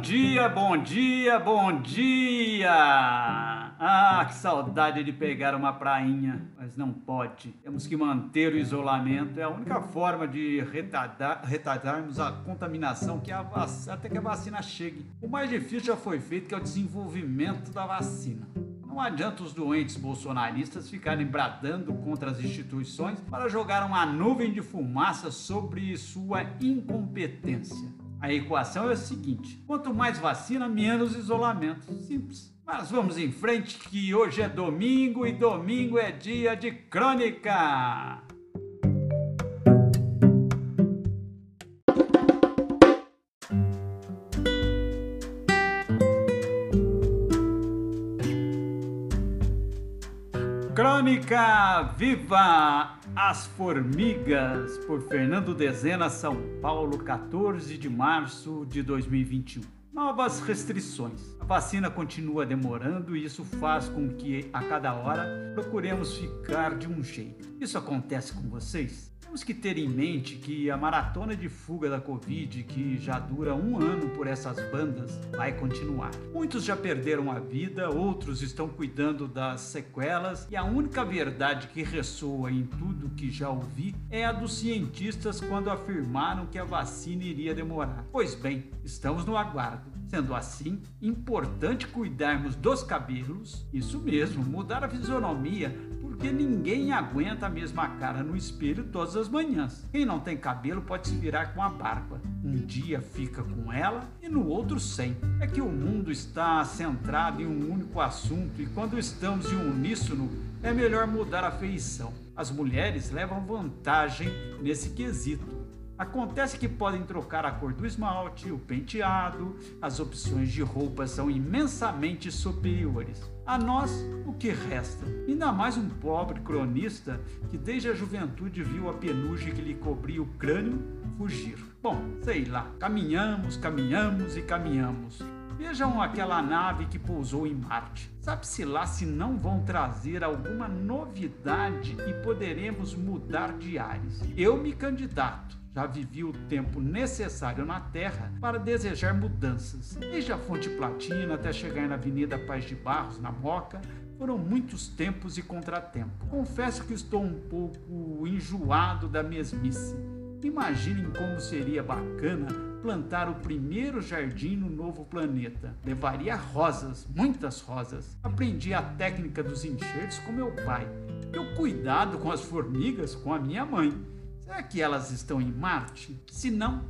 dia, bom dia, bom dia! Ah, que saudade de pegar uma prainha, mas não pode. Temos que manter o isolamento, é a única forma de retardar, retardarmos a contaminação que a até que a vacina chegue. O mais difícil já foi feito, que é o desenvolvimento da vacina. Não adianta os doentes bolsonaristas ficarem bradando contra as instituições para jogar uma nuvem de fumaça sobre sua incompetência. A equação é a seguinte: quanto mais vacina, menos isolamento. Simples. Mas vamos em frente, que hoje é domingo e domingo é dia de crônica. Crônica Viva as Formigas, por Fernando Dezena, São Paulo, 14 de março de 2021. Novas restrições. A vacina continua demorando e isso faz com que a cada hora procuremos ficar de um jeito. Isso acontece com vocês? Temos que ter em mente que a maratona de fuga da Covid, que já dura um ano por essas bandas, vai continuar. Muitos já perderam a vida, outros estão cuidando das sequelas, e a única verdade que ressoa em tudo que já ouvi é a dos cientistas quando afirmaram que a vacina iria demorar. Pois bem, estamos no aguardo. Sendo assim, importante cuidarmos dos cabelos, isso mesmo, mudar a fisionomia, porque ninguém aguenta a mesma cara no espelho todas as manhãs. Quem não tem cabelo pode se virar com a barba. Um dia fica com ela e no outro sem. É que o mundo está centrado em um único assunto e quando estamos em uníssono, é melhor mudar a feição. As mulheres levam vantagem nesse quesito Acontece que podem trocar a cor do esmalte, o penteado, as opções de roupas são imensamente superiores. A nós, o que resta? Ainda mais um pobre cronista que desde a juventude viu a penugem que lhe cobria o crânio fugir. Bom, sei lá, caminhamos, caminhamos e caminhamos. Vejam aquela nave que pousou em Marte. Sabe-se lá se não vão trazer alguma novidade e poderemos mudar de ares. Eu me candidato já vivi o tempo necessário na Terra para desejar mudanças. Desde a Fonte Platina até chegar na Avenida Paz de Barros, na Moca, foram muitos tempos e contratempos. Confesso que estou um pouco enjoado da mesmice. Imaginem como seria bacana plantar o primeiro jardim no novo planeta. Levaria rosas, muitas rosas. Aprendi a técnica dos enxertos com meu pai. E o cuidado com as formigas com a minha mãe. Será que elas estão em Marte? Se não,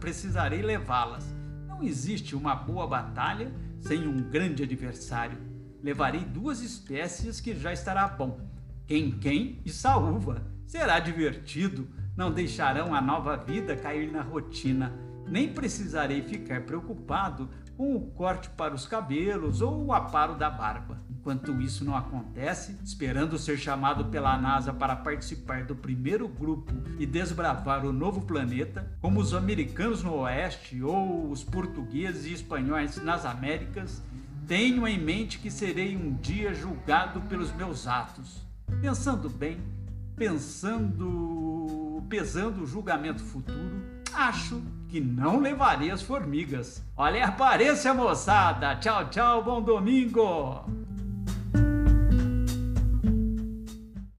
precisarei levá-las. Não existe uma boa batalha sem um grande adversário. Levarei duas espécies que já estará bom: quem-quem e saúva. Será divertido. Não deixarão a nova vida cair na rotina. Nem precisarei ficar preocupado com o corte para os cabelos ou o aparo da barba. Enquanto isso não acontece, esperando ser chamado pela NASA para participar do primeiro grupo e desbravar o novo planeta, como os americanos no Oeste ou os portugueses e espanhóis nas Américas, tenho em mente que serei um dia julgado pelos meus atos. Pensando bem, pensando, pesando o julgamento futuro, acho que não levarei as formigas. Olha a aparência, moçada! Tchau, tchau, bom domingo!